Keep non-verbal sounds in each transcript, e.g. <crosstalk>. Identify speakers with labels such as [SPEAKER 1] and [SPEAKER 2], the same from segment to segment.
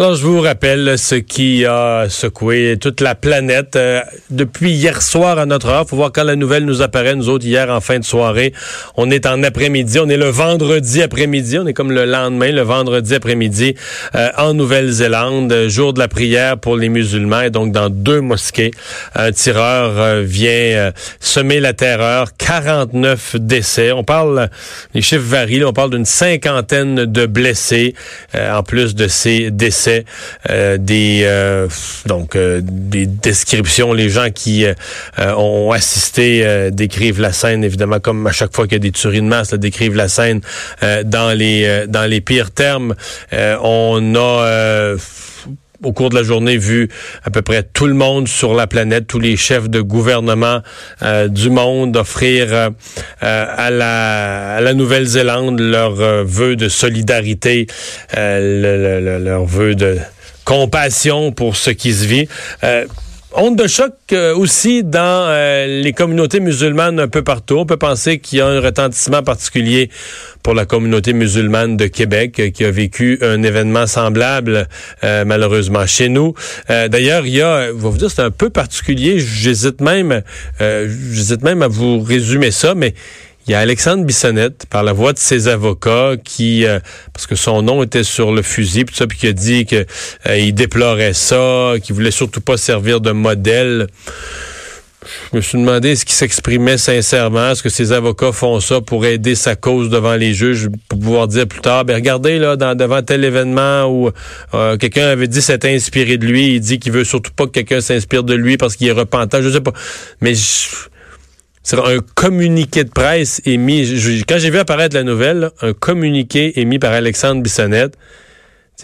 [SPEAKER 1] Alors, je vous rappelle ce qui a secoué toute la planète euh, depuis hier soir à notre heure. Faut voir quand la nouvelle nous apparaît. Nous autres, hier, en fin de soirée, on est en après-midi. On est le vendredi après-midi. On est comme le lendemain, le vendredi après-midi, euh, en Nouvelle-Zélande, jour de la prière pour les musulmans. Et donc, dans deux mosquées, un tireur euh, vient semer la terreur. 49 décès. On parle, les chiffres varient. on parle d'une cinquantaine de blessés, en plus de ces décès euh, des euh, donc euh, des descriptions. Les gens qui ont assisté décrivent la scène évidemment comme à chaque fois qu'il y a des tueries de masse, décrivent la scène dans les dans les pires termes. on a au cours de la journée vu à peu près tout le monde sur la planète, tous les chefs de gouvernement du monde offrir à la, à la Nouvelle-Zélande leur vœu de solidarité, leur vœu de compassion pour ce qui se vit. Onde de choc euh, aussi dans euh, les communautés musulmanes un peu partout. On peut penser qu'il y a un retentissement particulier pour la communauté musulmane de Québec euh, qui a vécu un événement semblable malheureusement chez nous. D'ailleurs, il y a, vais vous dire, c'est un peu particulier. J'hésite même, j'hésite même à vous résumer ça, mais il y a Alexandre Bissonnette, par la voix de ses avocats, qui, euh, parce que son nom était sur le fusil, puis ça, puis qui a dit qu'il euh, déplorait ça, qu'il voulait surtout pas servir de modèle. Je me suis demandé est-ce qu'il s'exprimait sincèrement, est-ce que ses avocats font ça pour aider sa cause devant les juges, pour pouvoir dire plus tard, ben regardez là, devant tel événement où euh, quelqu'un avait dit s'être inspiré de lui, il dit qu'il veut surtout pas que quelqu'un s'inspire de lui parce qu'il est repentant, je sais pas, mais je, un communiqué de presse émis. quand j'ai vu apparaître la nouvelle, un communiqué émis par Alexandre Bissonnette.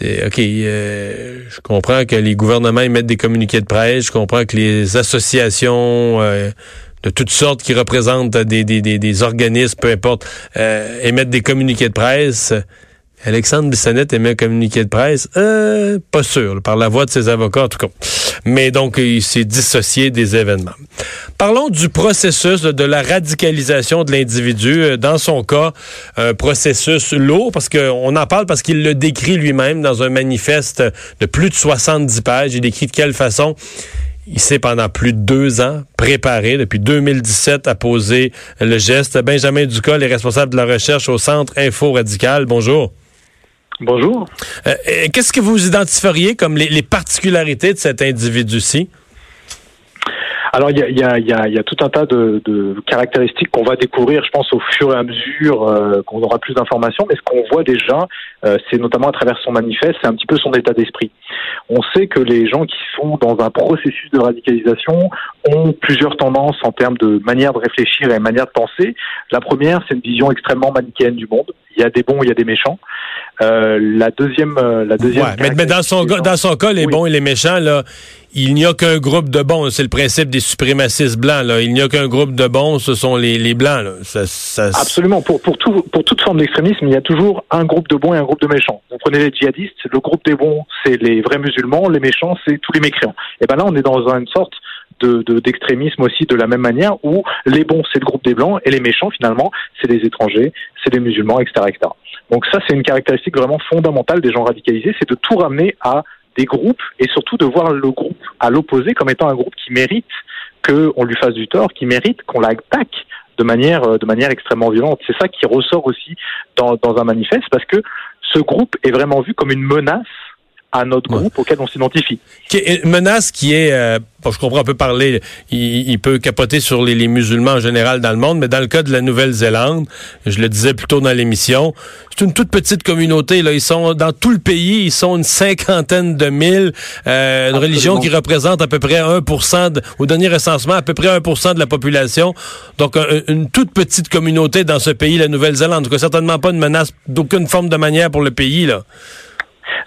[SPEAKER 1] OK, euh, je comprends que les gouvernements émettent des communiqués de presse, je comprends que les associations euh, de toutes sortes qui représentent des, des, des, organismes, peu importe, euh, émettent des communiqués de presse. Alexandre Bissonnette émet un communiqué de presse? Euh, pas sûr, par la voix de ses avocats en tout cas. Mais donc, il s'est dissocié des événements. Parlons du processus de la radicalisation de l'individu. Euh, dans son cas, un processus lourd, parce qu'on en parle parce qu'il le décrit lui-même dans un manifeste de plus de 70 pages. Il décrit de quelle façon il s'est pendant plus de deux ans préparé, depuis 2017, à poser le geste. Benjamin Ducol est responsable de la recherche au Centre Info Radical. Bonjour.
[SPEAKER 2] Bonjour.
[SPEAKER 1] Euh, qu'est-ce que vous identifieriez comme les, particularités de cet individu-ci?
[SPEAKER 2] Alors, il y a, tout un tas de, caractéristiques qu'on va découvrir, je pense, au fur et à mesure euh, qu'on aura plus d'informations. Mais ce qu'on voit déjà, euh, c'est notamment à travers son manifeste, c'est un petit peu son état d'esprit. On sait que les gens qui sont dans un processus de radicalisation ont plusieurs tendances en termes de manière de réfléchir et manière de penser. La première, c'est une vision extrêmement manichéenne du monde. Il y a des bons, il y a des méchants. Euh, la deuxième, euh, la deuxième.
[SPEAKER 1] Ouais, mais, dans son dans son cas, les bons et les méchants là, il n'y a qu'un groupe de bons. C'est le principe des suprémacistes blancs là. Il n'y a qu'un groupe de bons, ce sont les, les blancs là. Ça, ça...
[SPEAKER 2] Absolument. Pour pour tout pour toute forme d'extrémisme, il y a toujours un groupe de bons et un groupe de méchants. Vous prenez les djihadistes, le groupe des bons, c'est les vrais musulmans, les méchants, c'est tous les mécréants. Et ben là, on est dans une sorte de, d'extrémisme aussi de la même manière où les bons c'est le groupe des blancs et les méchants finalement c'est les étrangers, c'est les musulmans, etc., etc. Donc ça, c'est une caractéristique vraiment fondamentale des gens radicalisés, c'est de tout ramener à des groupes et surtout de voir le groupe à l'opposé comme étant un groupe qui mérite qu'on lui fasse du tort, qui mérite qu'on l'attaque de manière, de manière extrêmement violente. C'est ça qui ressort aussi dans, dans un manifeste parce que ce groupe est vraiment vu comme une menace à notre groupe auquel on s'identifie.
[SPEAKER 1] Une menace qui est, euh, je comprends, on peut parler, il, peut capoter sur les, musulmans en général dans le monde, mais dans le cas de la Nouvelle-Zélande, je le disais plus tôt dans l'émission, c'est une toute petite communauté. Là, ils sont dans tout le pays, ils sont une cinquantaine de mille, euh, une religion qui représente à peu près 1%, de, au dernier recensement, à peu près 1% de la population. Donc, une toute petite communauté dans ce pays, la Nouvelle-Zélande. Donc, certainement pas une menace d'aucune forme de manière pour le pays, là.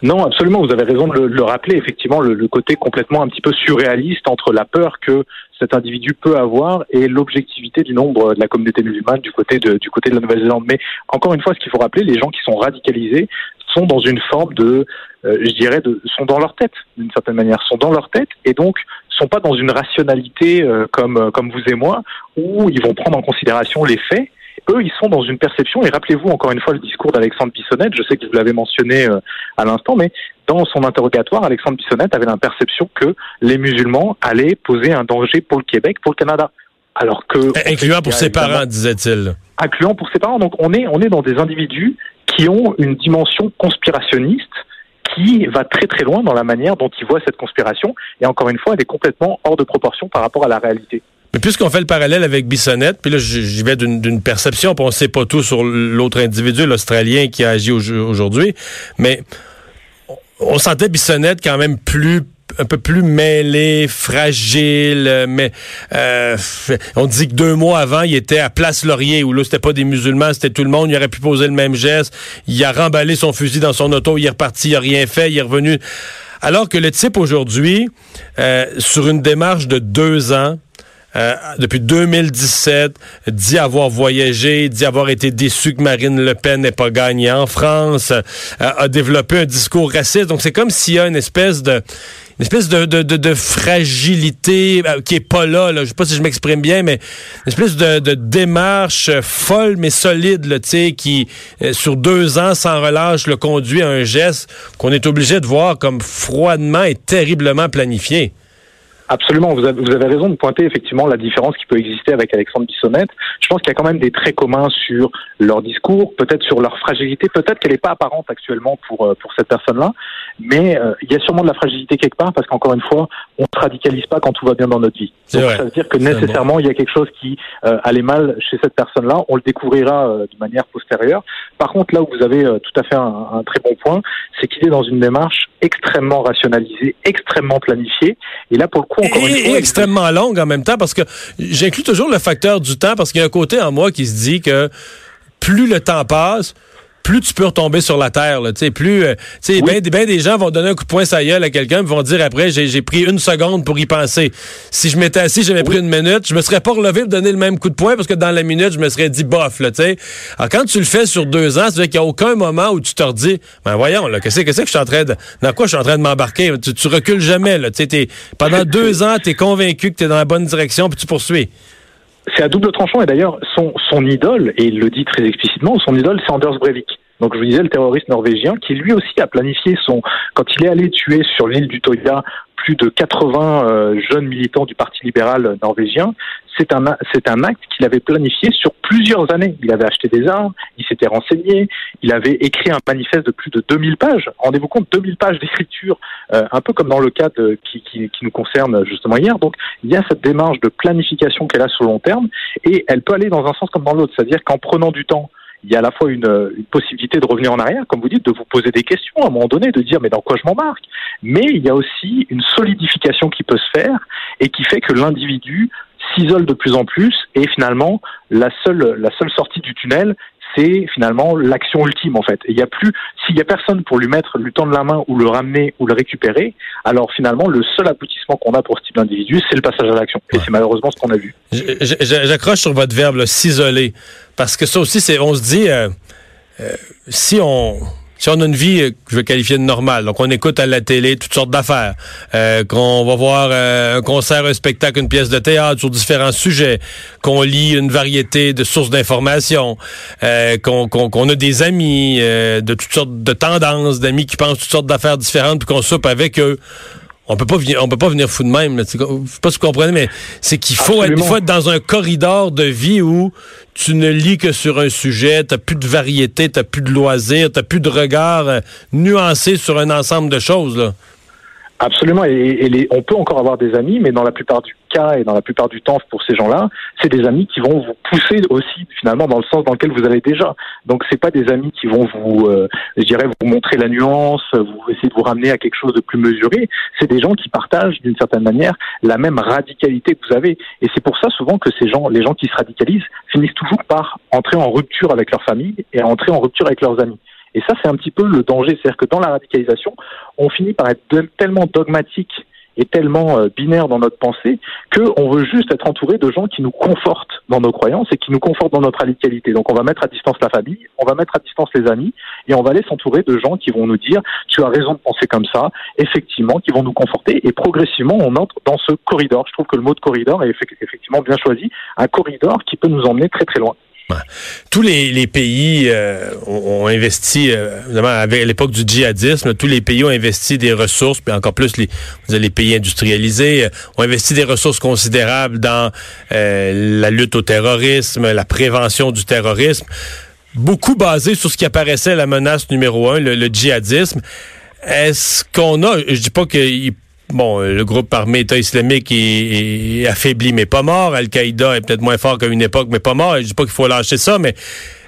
[SPEAKER 2] Non, absolument, vous avez raison de le, rappeler, effectivement, le, côté complètement un petit peu surréaliste entre la peur que cet individu peut avoir et l'objectivité du nombre de la communauté musulmane du côté de, du côté de la Nouvelle-Zélande. Mais encore une fois, ce qu'il faut rappeler, les gens qui sont radicalisés sont dans une forme de, euh, je dirais, de, sont dans leur tête d'une certaine manière, sont dans leur tête et donc sont pas dans une rationalité euh, comme comme vous et moi où ils vont prendre en considération les faits. Eux, ils sont dans une perception, et rappelez-vous encore une fois le discours d'Alexandre Bissonnette, je sais que vous l'avez mentionné à l'instant, mais dans son interrogatoire, Alexandre Bissonnette avait la perception que les musulmans allaient poser un danger pour le Québec, pour le Canada.
[SPEAKER 1] Alors que incluant pour ses parents, disait-il.
[SPEAKER 2] Incluant pour ses parents. Donc on est on est dans des individus qui ont une dimension conspirationniste qui va très très loin dans la manière dont ils voient cette conspiration. Et encore une fois, elle est complètement hors de proportion par rapport à la réalité.
[SPEAKER 1] Mais puisqu'on fait le parallèle avec Bissonnette, puis là j'y vais d'une perception, puis on sait pas tout sur l'autre individu, l'Australien qui a agi aujourd'hui, mais on sentait Bissonnette quand même plus un peu plus mêlé, fragile, mais euh, on dit que deux mois avant, il était à Place Laurier, où là, c'était pas des musulmans, c'était tout le monde, il aurait pu poser le même geste, il a remballé son fusil dans son auto, il est reparti, il a rien fait, il est revenu. Alors que le type aujourd'hui, euh, sur une démarche de deux ans, euh, depuis 2017, dit avoir voyagé, dit avoir été déçu que Marine Le Pen n'ait pas gagné en France, euh, a développé un discours raciste. Donc c'est comme s'il y a une espèce de une espèce de, de, de, fragilité euh, qui est pas là, là. Je sais pas si je m'exprime bien, mais une espèce de, de démarche folle mais solide, là, qui sur deux ans sans relâche le conduit à un geste qu'on est obligé de voir comme froidement et terriblement planifié.
[SPEAKER 2] Absolument, vous avez, raison de pointer effectivement la différence qui peut exister avec Alexandre Bissonnette. Je pense qu'il y a quand même des traits communs sur leur discours, peut-être sur leur fragilité, peut-être qu'elle n'est pas apparente actuellement pour euh, pour cette personne-là, mais euh, il y a sûrement de la fragilité quelque part parce qu'encore une fois, on ne se radicalise pas quand tout va bien dans notre vie. Donc ça veut dire que nécessairement il y a quelque chose qui euh, allait mal chez cette personne-là. On le découvrira de manière postérieure. Par contre, là où vous avez tout à fait un, un très bon point, c'est qu'il est dans une démarche extrêmement rationalisée, extrêmement planifiée, et là pour le coup
[SPEAKER 1] et, extrêmement longue en même temps parce que j'inclus toujours le facteur du temps parce qu'il y a un côté en moi qui se dit que plus le temps passe, plus tu peux retomber sur la terre. Là, plus, euh, ben, ben, des gens vont donner un coup de poing sa gueule à quelqu'un, vont dire après, j'ai pris une seconde pour y penser. Si je m'étais assis, j'avais pris une minute, je me serais pas relevé pour donner le même coup de poing parce que dans la minute, je me serais dit bof. Là, sais. Alors quand tu le fais sur deux ans, c'est qu'il n'y a aucun moment où tu te redis, ben voyons, là, qu'est-ce que, que je suis en train de, dans quoi je suis en train de m'embarquer? Tu, tu recules jamais. Là, pendant <laughs> deux ans, tu es convaincu que tu es dans la bonne direction, puis tu poursuis
[SPEAKER 2] c'est à double tranchant et d'ailleurs son, son idole, et il le dit très explicitement, son idole c'est Anders Breivik. Donc je vous disais le terroriste norvégien qui lui aussi a planifié son quand il est allé tuer sur l'île du Toya plus de 80 euh, jeunes militants du Parti libéral norvégien, c'est un c'est un acte qu'il avait planifié sur plusieurs années. Il avait acheté des armes, il s'était renseigné, il avait écrit un manifeste de plus de 2000 pages. Rendez-vous compte 2000 pages d'écriture, euh, un peu comme dans le cas de, qui, qui, qui, nous concerne justement hier. Donc il y a cette démarche de planification qu'elle a sur le long terme et elle peut aller dans un sens comme dans l'autre, c'est-à-dire qu'en prenant du temps il y a à la fois une, possibilité de revenir en arrière, comme vous dites, de vous poser des questions à un moment donné, de dire mais dans quoi je m'embarque? Mais il y a aussi une solidification qui peut se faire et qui fait que l'individu s'isole de plus en plus et finalement la seule la seule sortie du tunnel c'est finalement l'action ultime en fait. il y a plus, s'il y a personne pour lui mettre, lui tendre la main ou le ramener ou le récupérer, alors finalement le seul aboutissement qu'on a pour ce type d'individu, c'est le passage à l'action. Et c'est malheureusement ce qu'on a vu.
[SPEAKER 1] J'accroche sur votre verbe, s'isoler, parce que ça aussi, c'est, on se dit, euh, euh, si on si on a une vie euh, que je vais qualifier de normale, donc on écoute à la télé toutes sortes d'affaires, euh, qu'on va voir euh, un concert, un spectacle, une pièce de théâtre sur différents sujets, qu'on lit une variété de sources d'informations, euh, qu'on a des amis de toutes sortes de tendances, d'amis qui pensent toutes sortes d'affaires différentes, puis qu'on soupe avec eux on peut pas venir, on peut pas venir fou de même. Je sais pas si vous comprenez, mais c'est qu'il faut, être, faut être dans un corridor de vie où tu ne lis que sur un sujet, tu plus de variété, tu plus de loisirs, tu plus de regard euh, nuancé sur un ensemble de choses. Là.
[SPEAKER 2] Absolument, et, on peut encore avoir des amis, mais dans la plupart du cas et dans la plupart du temps pour ces gens-là, c'est des amis qui vont vous pousser aussi finalement dans le sens dans lequel vous allez déjà. Donc c'est pas des amis qui vont vous, euh, je dirais, vous montrer la nuance, vous essayer de vous ramener à quelque chose de plus mesuré. C'est des gens qui partagent d'une certaine manière la même radicalité que vous avez, et c'est pour ça souvent que ces gens, les gens qui se radicalisent, finissent toujours par entrer en rupture avec leur famille et entrer en rupture avec leurs amis. Et ça, c'est un petit peu le danger. C'est-à-dire que dans la radicalisation, on finit par être tellement dogmatique est tellement euh, binaire dans notre pensée qu'on veut juste être entouré de gens qui nous confortent dans nos croyances et qui nous confortent dans notre radicalité. Donc on va mettre à distance la famille, on va mettre à distance les amis et on va aller s'entourer de gens qui vont nous dire tu as raison de penser comme ça, effectivement, qui vont nous conforter et progressivement on entre dans ce corridor. Je trouve que le mot de corridor est effectivement bien choisi, un corridor qui peut nous emmener très très loin.
[SPEAKER 1] Tous les, pays euh, ont, investi, euh, à l'époque du djihadisme, tous les pays ont investi des ressources, puis encore plus les, pays industrialisés, euh, ont investi des ressources considérables dans la lutte au terrorisme, la prévention du terrorisme, beaucoup basé sur ce qui apparaissait la menace numéro un, le, le djihadisme. Est-ce qu'on a, je dis pas qu'il bon, euh, le groupe armé État islamique est, affaibli, mais pas mort. Al-Qaïda est peut-être moins fort qu'à une époque, mais pas mort. Je dis pas qu'il faut lâcher ça, mais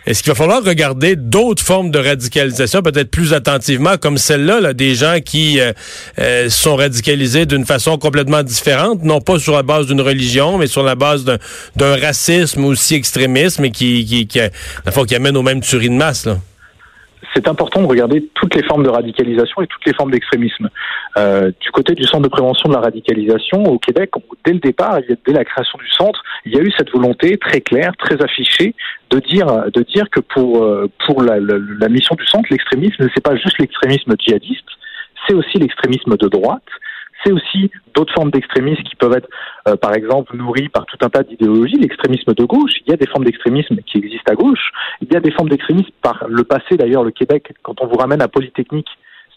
[SPEAKER 1] est-ce qu'il va falloir regarder d'autres formes de radicalisation, peut-être plus attentivement, comme celle-là, là, des gens qui euh, euh, sont radicalisés d'une façon complètement différente, non pas sur la base d'une religion, mais sur la base d'un racisme aussi extrémisme et qui, qui, qui, qui amène au même tuerie de masse, là?
[SPEAKER 2] C'est important de regarder toutes les formes de radicalisation et toutes les formes d'extrémisme. Euh, du côté du Centre de prévention de la radicalisation au Québec, dès le départ, dès la création du centre, il y a eu cette volonté très claire, très affichée de dire de dire que pour euh, pour la, la mission du centre, l'extrémisme, c'est pas juste l'extrémisme djihadiste, c'est aussi l'extrémisme de droite, c'est aussi d'autres formes d'extrémisme qui peuvent être, euh, par exemple, nourries par tout un tas d'idéologies. L'extrémisme de gauche, il y a des formes d'extrémisme qui existent à gauche. Il y a des formes d'extrémisme par le passé, d'ailleurs, le Québec, quand on vous ramène à Polytechnique,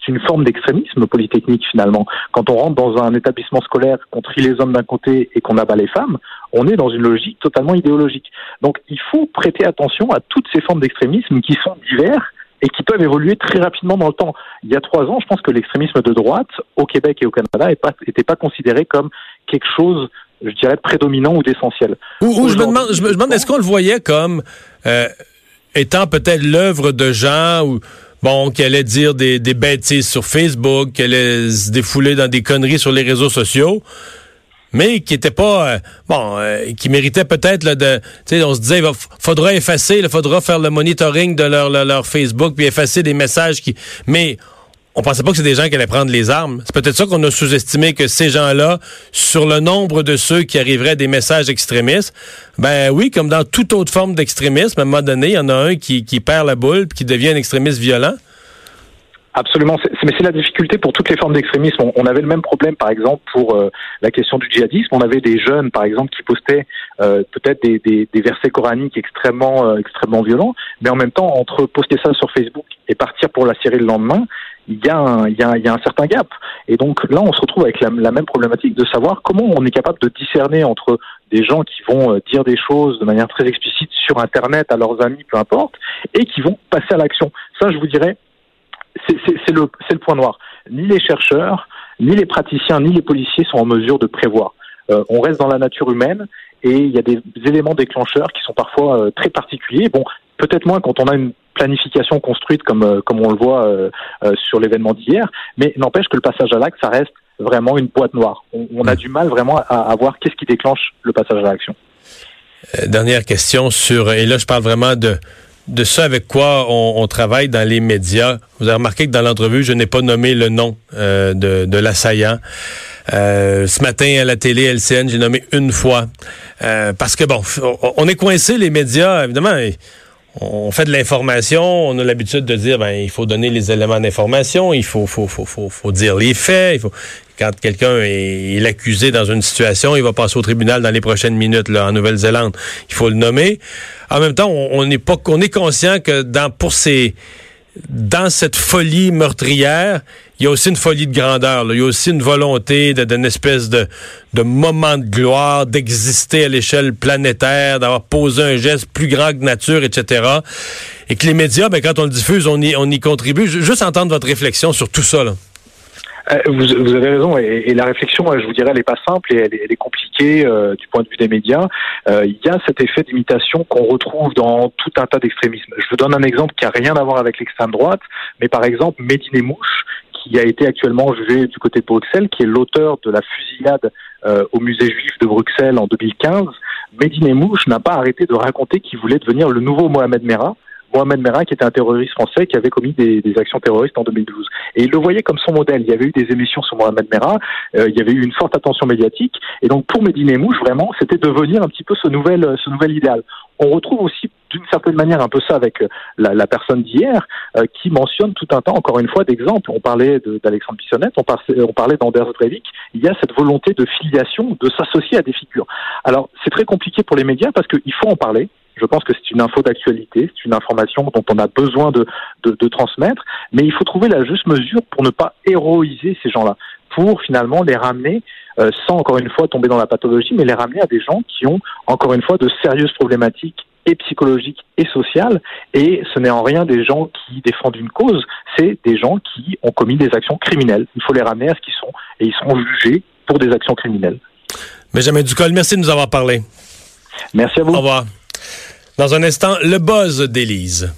[SPEAKER 2] c'est une forme d'extrémisme polytechnique finalement. Quand on rentre dans un établissement scolaire, qu'on trie les hommes d'un côté et qu'on abat les femmes, on est dans une logique totalement idéologique. Donc il faut prêter attention à toutes ces formes d'extrémisme qui sont divers et qui peuvent évoluer très rapidement dans le temps. Il y a trois ans, je pense que l'extrémisme de droite au Québec et au Canada n'était pas, considéré comme quelque chose, je dirais, prédominant ou d'essentiel.
[SPEAKER 1] Ou, je me demande, je me demande est-ce qu'on le voyait comme euh, étant peut-être l'œuvre de gens ou bon, qui allaient dire des, des bêtises sur Facebook, qui allaient se défouler dans des conneries sur les réseaux sociaux mais qui était pas euh, bon, euh, qui méritait peut-être de, tu sais, on se disait, il faudra effacer, il faudra faire le monitoring de leur, leur, Facebook puis effacer des messages qui, mais on pensait pas que c'est des gens qui allaient prendre les armes. C'est peut-être ça qu'on a sous-estimé que ces gens-là, sur le nombre de ceux qui arriveraient à des messages extrémistes, ben oui, comme dans toute autre forme d'extrémisme, à un moment donné, il y en a un qui, qui perd la boule puis qui devient un extrémiste violent.
[SPEAKER 2] Absolument, mais c'est la difficulté pour toutes les formes d'extrémisme. On, avait le même problème, par exemple, pour euh, la question du djihadisme. On avait des jeunes, par exemple, qui postaient euh, peut-être des, des, des, versets coraniques extrêmement, euh, extrêmement violents, mais en même temps, entre poster ça sur Facebook et partir pour la Syrie le lendemain, il y, a un, y y a un certain gap. Et donc là, on se retrouve avec la, la, même problématique de savoir comment on est capable de discerner entre des gens qui vont dire des choses de manière très explicite sur Internet à leurs amis, peu importe, et qui vont passer à l'action. Ça, je vous dirais, c'est le, le point noir. Ni les chercheurs, ni les praticiens, ni les policiers sont en mesure de prévoir. Euh, on reste dans la nature humaine et il y a des éléments déclencheurs qui sont parfois euh, très particuliers. Bon, peut-être moins quand on a une planification construite comme, euh, comme on le voit sur l'événement d'hier, mais n'empêche que le passage à l'acte, ça reste vraiment une boîte noire. On, on a du mal vraiment à, à voir qu'est-ce qui déclenche le passage à l'action.
[SPEAKER 1] dernière question sur, et là je parle vraiment de de ce avec quoi on, travaille dans les médias. Vous avez remarqué que dans l'entrevue, je n'ai pas nommé le nom euh, de, de l'assaillant. Euh, ce matin à la télé LCN, j'ai nommé une fois. Euh, parce que bon, on est coincé les médias, évidemment. On fait de l'information, on a l'habitude de dire ben il faut donner les éléments d'information, il faut faut, faut, faut, faut dire les faits, il faut quand quelqu'un est, est accusé dans une situation, il va passer au tribunal dans les prochaines minutes là, en Nouvelle-Zélande. Il faut le nommer. En même temps, on, est pas, on est conscient que dans pour ces dans cette folie meurtrière, il y a aussi une folie de grandeur. Il y a aussi une volonté d'une espèce de, moment de gloire, d'exister à l'échelle planétaire, d'avoir posé un geste plus grand que nature, etc. Et que les médias, ben, quand on le diffuse, on y, on y contribue. Juste entendre votre réflexion sur tout ça. Là.
[SPEAKER 2] Euh, vous, vous, avez raison, et, la réflexion, euh, je vous dirais, elle n'est pas simple et elle est, compliquée euh, du point de vue des médias. il y a cet effet d'imitation qu'on retrouve dans tout un tas d'extrémismes. Je vous donne un exemple qui a rien à voir avec l'extrême droite, mais par exemple, Médine Mouche, qui a été actuellement jugé du côté de Bruxelles, qui est l'auteur de la fusillade au musée juif de Bruxelles en 2015. Médine Mouche n'a pas arrêté de raconter qu'il voulait devenir le nouveau Mohamed Merah Mohamed Merah, qui était un terroriste français qui avait commis des, des, actions terroristes en 2012. Et il le voyait comme son modèle. Il y avait eu des émissions sur Mohamed Merah, euh, il y avait eu une forte attention médiatique. Et donc pour Medine Mouche, vraiment, c'était devenir un petit peu ce nouvel, ce nouvel idéal. On retrouve aussi d'une certaine manière un peu ça avec euh, la, personne d'hier euh, qui mentionne tout un temps, encore une fois, d'exemples. On parlait d'Alexandre Bissonnette, on, parlait, d'Anders Breivik. Il y a cette volonté de filiation, de s'associer à des figures. Alors c'est très compliqué pour les médias parce qu'il faut en parler. Je pense que c'est une info d'actualité, c'est une information dont on a besoin de, de, de, transmettre, mais il faut trouver la juste mesure pour ne pas héroïser ces gens-là, pour finalement les ramener, euh, sans encore une fois tomber dans la pathologie, mais les ramener à des gens qui ont encore une fois de sérieuses problématiques et psychologiques et sociales, et ce n'est en rien des gens qui défendent une cause, c'est des gens qui ont commis des actions criminelles. Il faut les ramener à ce qu'ils sont, et ils seront jugés pour des actions criminelles.
[SPEAKER 1] Benjamin Ducol, merci de nous avoir parlé.
[SPEAKER 2] Merci à vous.
[SPEAKER 1] Au revoir. Dans un instant, le buzz d'Élise.